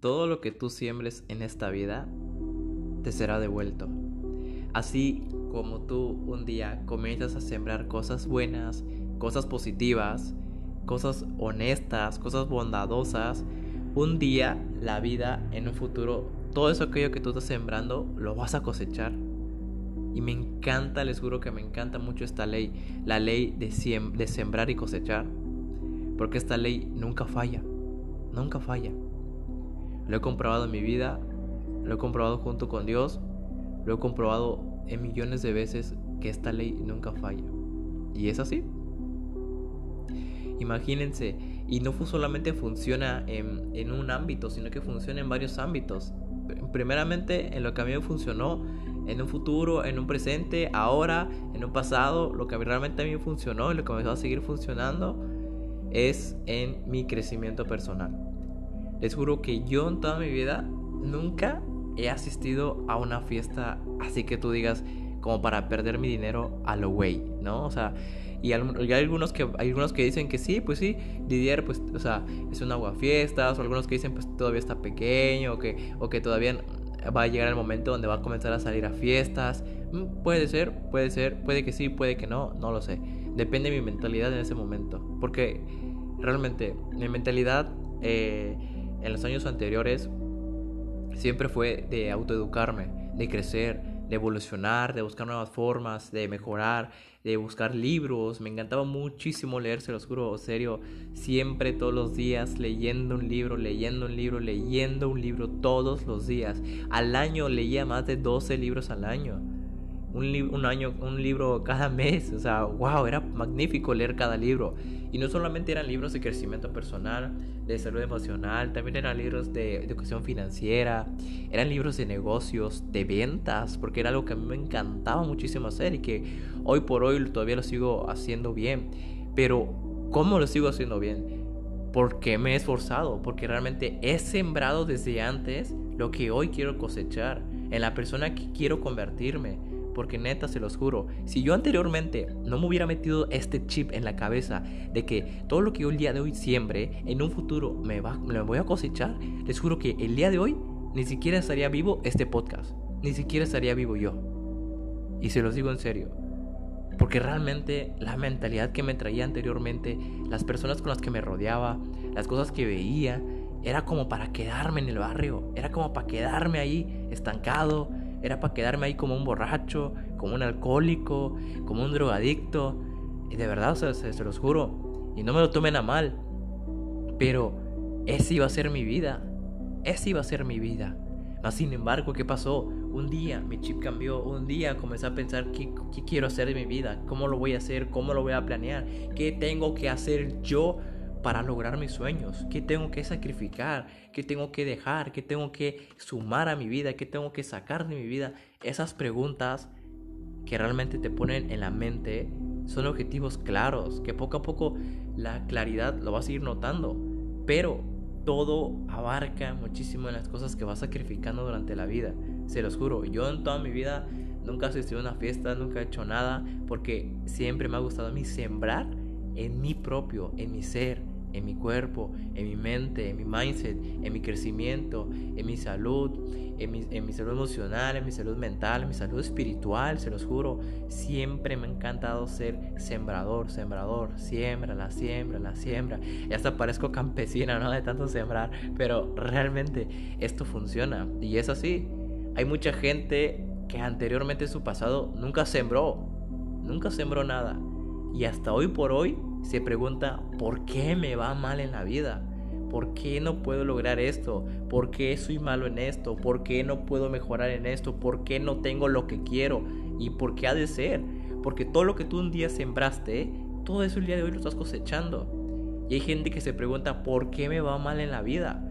todo lo que tú siembres en esta vida te será devuelto. Así como tú un día comienzas a sembrar cosas buenas, cosas positivas, cosas honestas, cosas bondadosas, un día la vida en un futuro, todo eso aquello que tú estás sembrando, lo vas a cosechar. Y me encanta, les juro que me encanta mucho esta ley, la ley de, de sembrar y cosechar. Porque esta ley nunca falla, nunca falla. Lo he comprobado en mi vida, lo he comprobado junto con Dios, lo he comprobado en millones de veces que esta ley nunca falla. Y es así. Imagínense, y no solamente funciona en, un ámbito, sino que funciona en varios ámbitos. Primeramente, en lo que a mí me funcionó, en un futuro, en un presente, ahora, en un pasado, lo que realmente a mí me funcionó y lo que me va a seguir funcionando es en mi crecimiento personal. Les juro que yo en toda mi vida nunca he asistido a una fiesta así que tú digas como para perder mi dinero a lo güey, ¿no? O sea, y hay algunos que hay algunos que dicen que sí, pues sí, Didier pues, o sea, es un agua fiestas, o algunos que dicen pues todavía está pequeño o que o que todavía va a llegar el momento donde va a comenzar a salir a fiestas. Mm, puede ser, puede ser, puede que sí, puede que no, no lo sé. Depende de mi mentalidad en ese momento, porque realmente mi mentalidad eh, en los años anteriores siempre fue de autoeducarme, de crecer, de evolucionar, de buscar nuevas formas, de mejorar, de buscar libros. Me encantaba muchísimo leer, se los juro, serio, siempre todos los días leyendo un libro, leyendo un libro, leyendo un libro todos los días. Al año leía más de 12 libros al año un, un, año, un libro cada mes. O sea, wow, era magnífico leer cada libro. Y no solamente eran libros de crecimiento personal, de salud emocional, también eran libros de educación financiera, eran libros de negocios, de ventas, porque era algo que a mí me encantaba muchísimo hacer y que hoy por hoy todavía lo sigo haciendo bien. Pero, ¿cómo lo sigo haciendo bien? Porque me he esforzado, porque realmente he sembrado desde antes lo que hoy quiero cosechar, en la persona que quiero convertirme porque neta, se los juro, si yo anteriormente no me hubiera metido este chip en la cabeza de que todo lo que yo el día de hoy siembre, en un futuro me, va, me voy a cosechar, les juro que el día de hoy ni siquiera estaría vivo este podcast. Ni siquiera estaría vivo yo. Y se los digo en serio. Porque realmente la mentalidad que me traía anteriormente, las personas con las que me rodeaba, las cosas que veía, era como para quedarme en el barrio, era como para quedarme ahí estancado, era para quedarme ahí como un borracho, como un alcohólico, como un drogadicto. Y de verdad, se, se los juro. Y no me lo tomen a mal. Pero esa iba a ser mi vida. Esa iba a ser mi vida. Mas sin embargo, ¿qué pasó? Un día mi chip cambió, un día comencé a pensar qué, qué, quiero hacer de mi vida, cómo lo voy a hacer, cómo lo voy a planear, qué tengo que hacer yo para lograr mis sueños? ¿Qué tengo que sacrificar? ¿Qué tengo que dejar? ¿Qué tengo que sumar a mi vida? ¿Qué tengo que sacar de mi vida? Esas preguntas que realmente te ponen en la mente son objetivos claros, que poco a poco la claridad lo vas a ir notando, pero todo abarca muchísimo en las cosas que vas sacrificando durante la vida. Se los juro, yo en toda mi vida nunca he asistido a una fiesta, nunca he hecho nada, porque siempre me ha gustado a mí sembrar en mi propio, en mi ser, en mi cuerpo, en mi mente, en mi mindset, en mi crecimiento, en mi salud, en mi, en mi, salud emocional, en mi salud mental, en mi salud espiritual, se los juro. Siempre me ha encantado ser sembrador, sembrador, siembra, la siembra, la siembra. Y hasta parezco campesina, ¿no? De tanto sembrar, pero realmente esto funciona y es así. Hay mucha gente que anteriormente en su pasado nunca sembró, nunca sembró nada. Y hasta hoy por hoy se pregunta, ¿por qué me va mal en la vida? ¿Por qué no puedo lograr esto? ¿Por qué soy malo en esto? ¿Por qué no puedo mejorar en esto? ¿Por qué no tengo lo que quiero? ¿Y por qué ha de ser? Porque todo lo que tú un día sembraste, todo eso el día de hoy lo estás cosechando. Y hay gente que se pregunta, ¿por qué me va mal en la vida?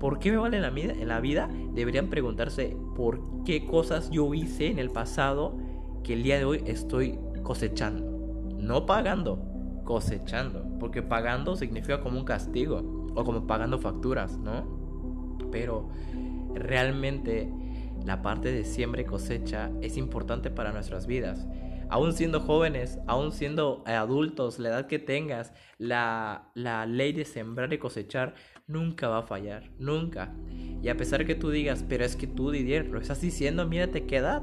¿Por qué me va mal en la vida? En la vida deberían preguntarse, ¿por qué cosas yo hice en el pasado que el día de hoy estoy cosechando? No pagando, cosechando, porque pagando significa como un castigo o como pagando facturas, ¿no? Pero realmente la parte de siembra y cosecha es importante para nuestras vidas. Aún siendo jóvenes, aún siendo adultos, la edad que tengas, la, ley de sembrar y cosechar nunca va a fallar, nunca. Y a pesar que tú digas, pero es que tú, Didier, lo estás diciendo, mírate qué edad.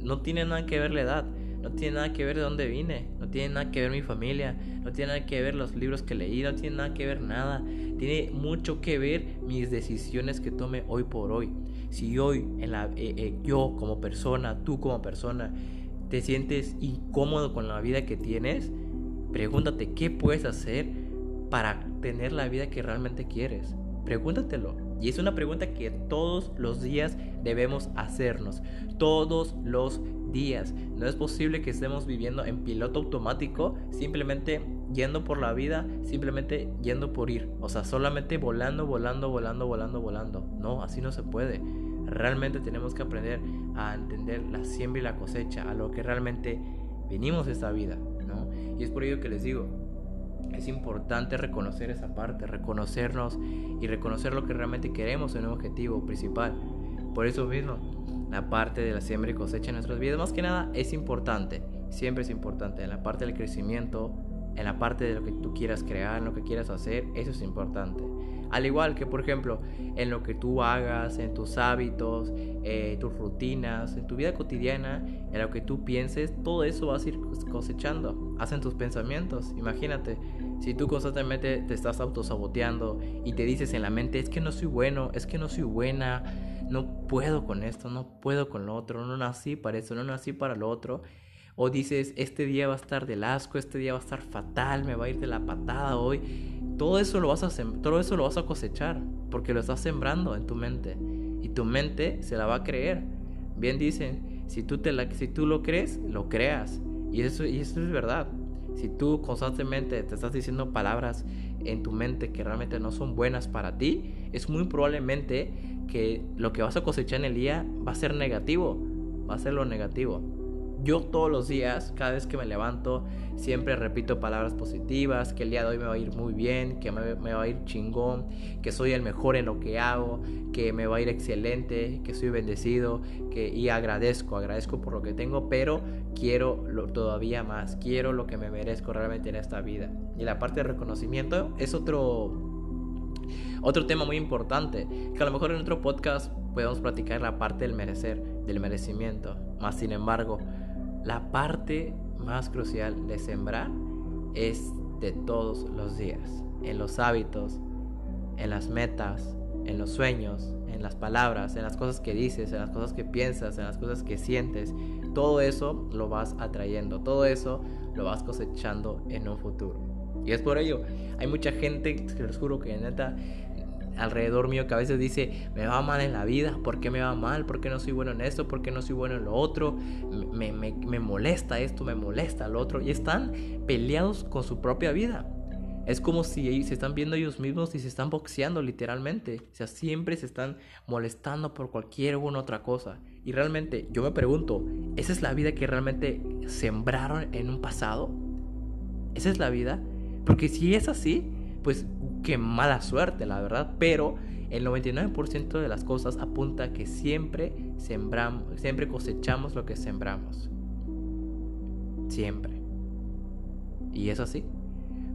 No tiene nada que ver la edad, no tiene nada que ver de dónde vine, no tiene nada que ver mi familia, no tiene nada que ver los libros que leí, no tiene nada que ver nada. Tiene mucho que ver mis decisiones que tome hoy por hoy. Si hoy, en la, eh, eh, yo como persona, tú como persona, te sientes incómodo con la vida que tienes, pregúntate qué puedes hacer para tener la vida que realmente quieres. Pregúntatelo. Y es una pregunta que todos los días debemos hacernos. Todos los días. No es posible que estemos viviendo en piloto automático, simplemente yendo por la vida, simplemente yendo por ir. O sea, solamente volando, volando, volando, volando, volando. No, así no se puede. Realmente tenemos que aprender a entender la siembra y la cosecha, a lo que realmente venimos esta vida, ¿no? Y es por ello que les digo, es importante reconocer esa parte, reconocernos y reconocer lo que realmente queremos en un objetivo principal. Por eso mismo, la parte de la siembra y cosecha en nuestras vidas, más que nada, es importante. Siempre es importante. En la parte del crecimiento, en la parte de lo que tú quieras crear, en lo que quieras hacer, eso es importante. Al igual que, por ejemplo, en lo que tú hagas, en tus hábitos, eh, tus rutinas, en tu vida cotidiana, en lo que tú pienses, todo eso vas a ir cosechando. Hacen tus pensamientos. Imagínate, si tú constantemente te estás autosaboteando y te dices en la mente, es que no soy bueno, es que no soy buena, no puedo con esto, no puedo con lo otro, no nací para eso, no nací para lo otro. O dices, este día va a estar del asco, este día va a estar fatal, me va a ir de la patada hoy. Todo eso lo vas a, todo eso lo vas a cosechar, porque lo estás sembrando en tu mente. Y tu mente se la va a creer. Bien dicen, si tú, te la, si tú lo crees, lo creas. Y eso, y eso es verdad. Si tú constantemente te estás diciendo palabras en tu mente que realmente no son buenas para ti, es muy probablemente que lo que vas a cosechar en el día va a ser negativo. Va a ser lo negativo. Yo todos los días, cada vez que me levanto, siempre repito palabras positivas, que el día de hoy me va a ir muy bien, que me, va a ir chingón, que soy el mejor en lo que hago, que me va a ir excelente, que soy bendecido, que y agradezco, agradezco por lo que tengo, pero quiero lo, todavía más, quiero lo que me merezco realmente en esta vida. Y la parte de reconocimiento es otro otro tema muy importante, que a lo mejor en otro podcast podemos platicar la parte del merecer, del merecimiento. Más sin embargo, la parte más crucial de sembrar es de todos los días, en los hábitos, en las metas, en los sueños, en las palabras, en las cosas que dices, en las cosas que piensas, en las cosas que sientes. Todo eso lo vas atrayendo, todo eso lo vas cosechando en un futuro. Y es por ello, hay mucha gente, que les juro que neta alrededor mío que a veces dice, me va mal en la vida, ¿por qué me va mal? ¿Por qué no soy bueno en esto? ¿Por qué no soy bueno en lo otro? Me, me, me molesta esto, me molesta lo otro. Y están peleados con su propia vida. Es como si se están viendo ellos mismos y se están boxeando literalmente. O sea, siempre se están molestando por cualquier una otra cosa. Y realmente yo me pregunto, ¿esa es la vida que realmente sembraron en un pasado? ¿Esa es la vida? Porque si es así, pues qué mala suerte, la verdad, pero el 99% de las cosas apunta que siempre sembramos, siempre cosechamos lo que sembramos. Siempre. Y es así.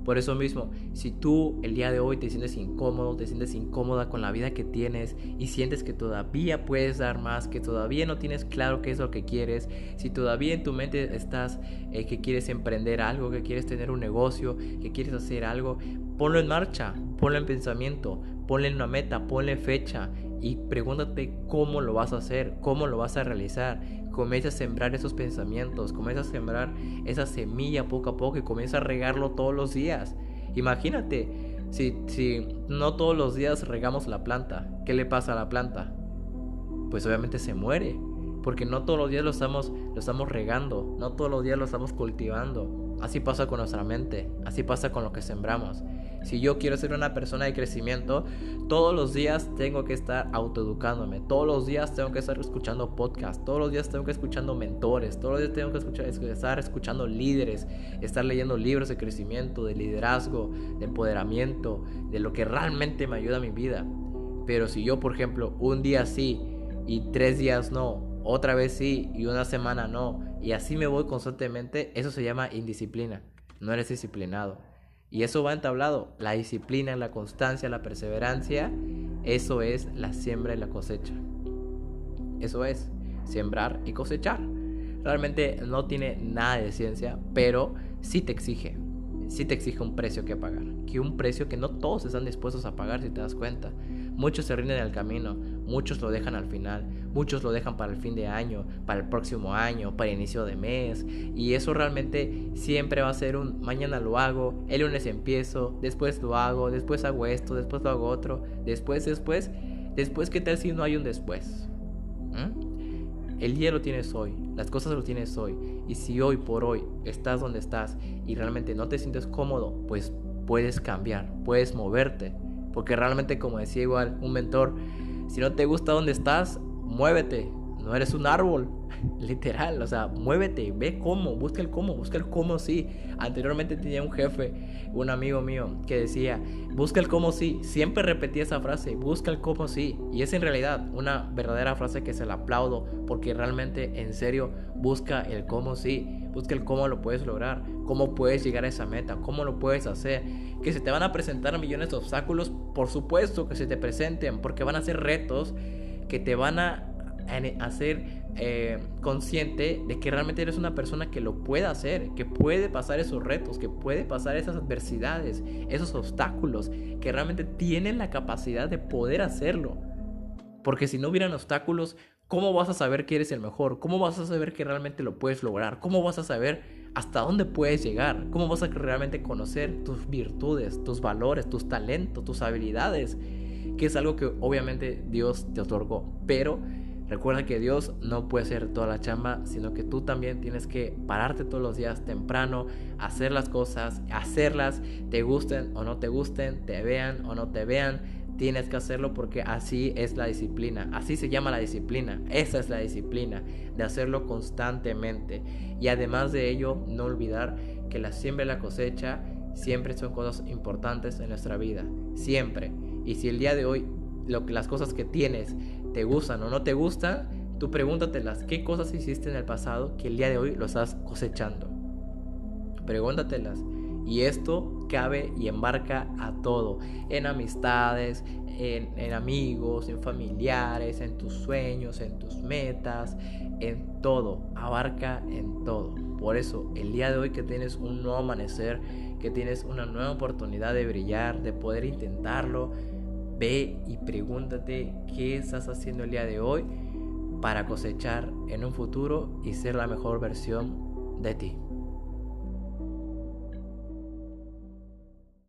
Por eso mismo, si tú el día de hoy te sientes incómodo, te sientes incómoda con la vida que tienes y sientes que todavía puedes dar más, que todavía no tienes claro qué es lo que quieres, si todavía en tu mente estás eh, que quieres emprender algo, que quieres tener un negocio, que quieres hacer algo, ponlo en marcha, ponlo en pensamiento, ponle una meta, ponle fecha y pregúntate cómo lo vas a hacer, cómo lo vas a realizar comienza a sembrar esos pensamientos, comienza a sembrar esa semilla poco a poco y comienza a regarlo todos los días. Imagínate, si, si no todos los días regamos la planta, ¿qué le pasa a la planta? Pues obviamente se muere, porque no todos los días lo estamos, lo estamos regando, no todos los días lo estamos cultivando. Así pasa con nuestra mente, así pasa con lo que sembramos. Si yo quiero ser una persona de crecimiento, todos los días tengo que estar autoeducándome, todos los días tengo que estar escuchando podcasts, todos los días tengo que estar escuchando mentores, todos los días tengo que escuchar, estar escuchando líderes, estar leyendo libros de crecimiento, de liderazgo, de empoderamiento, de lo que realmente me ayuda a mi vida. Pero si yo, por ejemplo, un día sí y tres días no, otra vez sí y una semana no, y así me voy constantemente, eso se llama indisciplina. No eres disciplinado. Y eso va entablado. La disciplina, la constancia, la perseverancia, eso es la siembra y la cosecha. Eso es, sembrar y cosechar. Realmente no tiene nada de ciencia, pero sí te exige. Sí te exige un precio que pagar. Que un precio que no todos están dispuestos a pagar si te das cuenta. Muchos se rinden al camino, muchos lo dejan al final, muchos lo dejan para el fin de año, para el próximo año, para el inicio de mes. Y eso realmente siempre va a ser un mañana lo hago, el lunes empiezo, después lo hago, después hago esto, después lo hago otro, después, después, después, ¿qué tal si no hay un después? ¿Mm? El día lo tienes hoy, las cosas lo tienes hoy. Y si hoy por hoy estás donde estás y realmente no te sientes cómodo, pues puedes cambiar, puedes moverte. Porque realmente, como decía igual un mentor, si no te gusta donde estás, muévete. No eres un árbol, literal. O sea, muévete, ve cómo, busca el cómo, busca el cómo sí. Anteriormente tenía un jefe, un amigo mío, que decía, busca el cómo sí. Siempre repetía esa frase, busca el cómo sí. Y es en realidad una verdadera frase que se la aplaudo, porque realmente, en serio, busca el cómo sí. Busca el cómo lo puedes lograr, cómo puedes llegar a esa meta, cómo lo puedes hacer. Que se te van a presentar millones de obstáculos, por supuesto que se te presenten, porque van a ser retos que te van a hacer eh, consciente de que realmente eres una persona que lo puede hacer, que puede pasar esos retos, que puede pasar esas adversidades, esos obstáculos, que realmente tienen la capacidad de poder hacerlo. Porque si no hubieran obstáculos, ¿cómo vas a saber que eres el mejor? ¿Cómo vas a saber que realmente lo puedes lograr? ¿Cómo vas a saber hasta dónde puedes llegar? ¿Cómo vas a realmente conocer tus virtudes, tus valores, tus talentos, tus habilidades? Que es algo que obviamente Dios te otorgó, pero Recuerda que Dios no puede hacer toda la chamba, sino que tú también tienes que pararte todos los días temprano, hacer las cosas, hacerlas, te gusten o no te gusten, te vean o no te vean. Tienes que hacerlo porque así es la disciplina, así se llama la disciplina, esa es la disciplina, de hacerlo constantemente. Y además de ello, no olvidar que la siembra y la cosecha siempre son cosas importantes en nuestra vida, siempre. Y si el día de hoy lo que las cosas que tienes te gustan o no te gustan, tú pregúntatelas qué cosas hiciste en el pasado que el día de hoy lo estás cosechando. Pregúntatelas. Y esto cabe y embarca a todo, en amistades, en, en, amigos, en familiares, en tus sueños, en tus metas, en todo, abarca en todo. Por eso, el día de hoy que tienes un nuevo amanecer, que tienes una nueva oportunidad de brillar, de poder intentarlo, Ve y pregúntate qué estás haciendo el día de hoy para cosechar en un futuro y ser la mejor versión de ti.